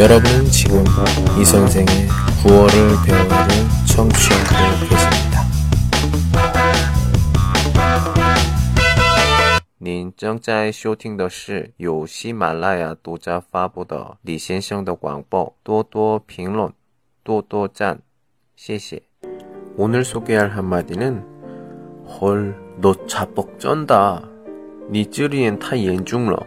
여러분은 지금 이 선생의 구월을 배우를 청취하고 계십니다. 您正在收听的是由喜马拉雅独家发布的李先生的广播，多多评论，多多赞，谢谢。 오늘 소개할 한마디는 헐, 너 자뻑 쩐다. 니 쯔리엔 타严重了.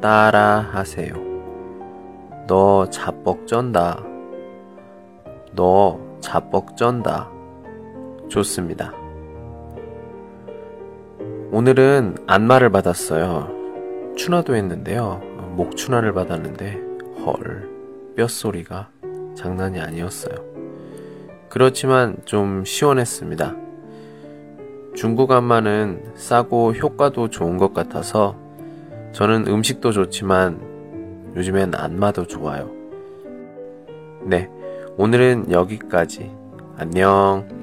따라 하세요。 너 자뻑쩐다。 너 자뻑쩐다。 좋습니다 오늘은 안마를 받았어요. 추나도 했는데요. 목 추나를 받았는데 헐 뼛소리가 장난이 아니었어요. 그렇지만 좀 시원했습니다. 중국 안마는 싸고 효과도 좋은 것 같아서 저는 음식도 좋지만 요즘엔 안마도 좋아요. 네, 오늘은 여기까지. 안녕.